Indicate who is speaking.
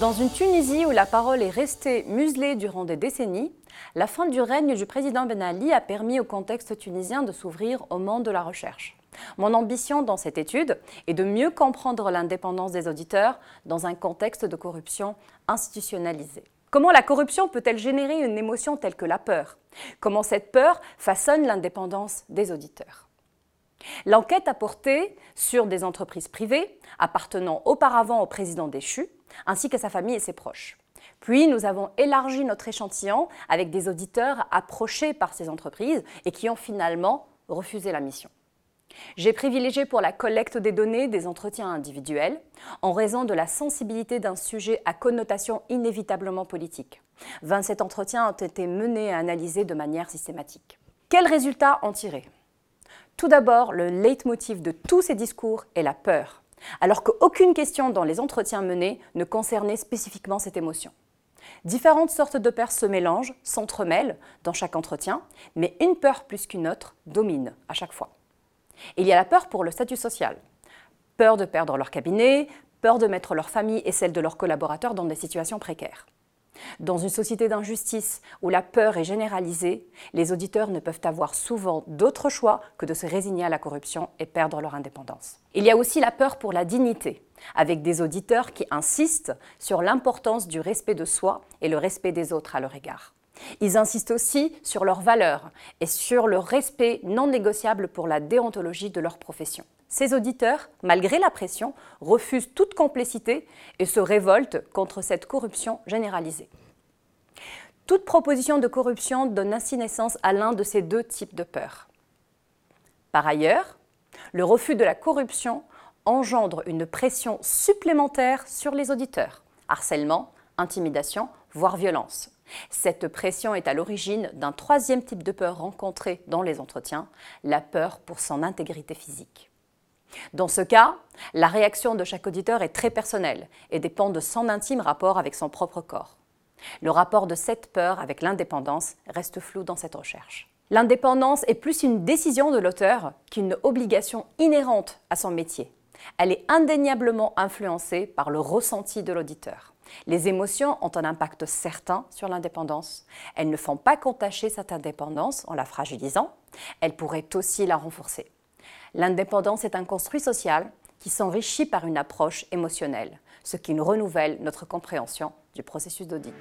Speaker 1: Dans une Tunisie où la parole est restée muselée durant des décennies, la fin du règne du président Ben Ali a permis au contexte tunisien de s'ouvrir au monde de la recherche. Mon ambition dans cette étude est de mieux comprendre l'indépendance des auditeurs dans un contexte de corruption institutionnalisée. Comment la corruption peut-elle générer une émotion telle que la peur? Comment cette peur façonne l'indépendance des auditeurs? L'enquête a porté sur des entreprises privées appartenant auparavant au président déchu, ainsi qu'à sa famille et ses proches. Puis nous avons élargi notre échantillon avec des auditeurs approchés par ces entreprises et qui ont finalement refusé la mission. J'ai privilégié pour la collecte des données des entretiens individuels en raison de la sensibilité d'un sujet à connotation inévitablement politique. 27 entretiens ont été menés et analysés de manière systématique. Quels résultats en tirer? Tout d'abord, le leitmotiv de tous ces discours est la peur, alors qu'aucune question dans les entretiens menés ne concernait spécifiquement cette émotion. Différentes sortes de peurs se mélangent, s'entremêlent dans chaque entretien, mais une peur plus qu'une autre domine à chaque fois. Il y a la peur pour le statut social. Peur de perdre leur cabinet, peur de mettre leur famille et celle de leurs collaborateurs dans des situations précaires. Dans une société d'injustice où la peur est généralisée, les auditeurs ne peuvent avoir souvent d'autre choix que de se résigner à la corruption et perdre leur indépendance. Il y a aussi la peur pour la dignité, avec des auditeurs qui insistent sur l'importance du respect de soi et le respect des autres à leur égard. Ils insistent aussi sur leurs valeurs et sur le respect non négociable pour la déontologie de leur profession. Ces auditeurs, malgré la pression, refusent toute complicité et se révoltent contre cette corruption généralisée. Toute proposition de corruption donne ainsi naissance à l'un de ces deux types de peurs. Par ailleurs, le refus de la corruption engendre une pression supplémentaire sur les auditeurs, harcèlement, intimidation, voire violence. Cette pression est à l'origine d'un troisième type de peur rencontré dans les entretiens, la peur pour son intégrité physique. Dans ce cas, la réaction de chaque auditeur est très personnelle et dépend de son intime rapport avec son propre corps. Le rapport de cette peur avec l'indépendance reste flou dans cette recherche. L'indépendance est plus une décision de l'auteur qu'une obligation inhérente à son métier. Elle est indéniablement influencée par le ressenti de l'auditeur. Les émotions ont un impact certain sur l'indépendance. Elles ne font pas contacher cette indépendance en la fragilisant, elles pourraient aussi la renforcer. L'indépendance est un construit social qui s'enrichit par une approche émotionnelle, ce qui nous renouvelle notre compréhension du processus d'audit.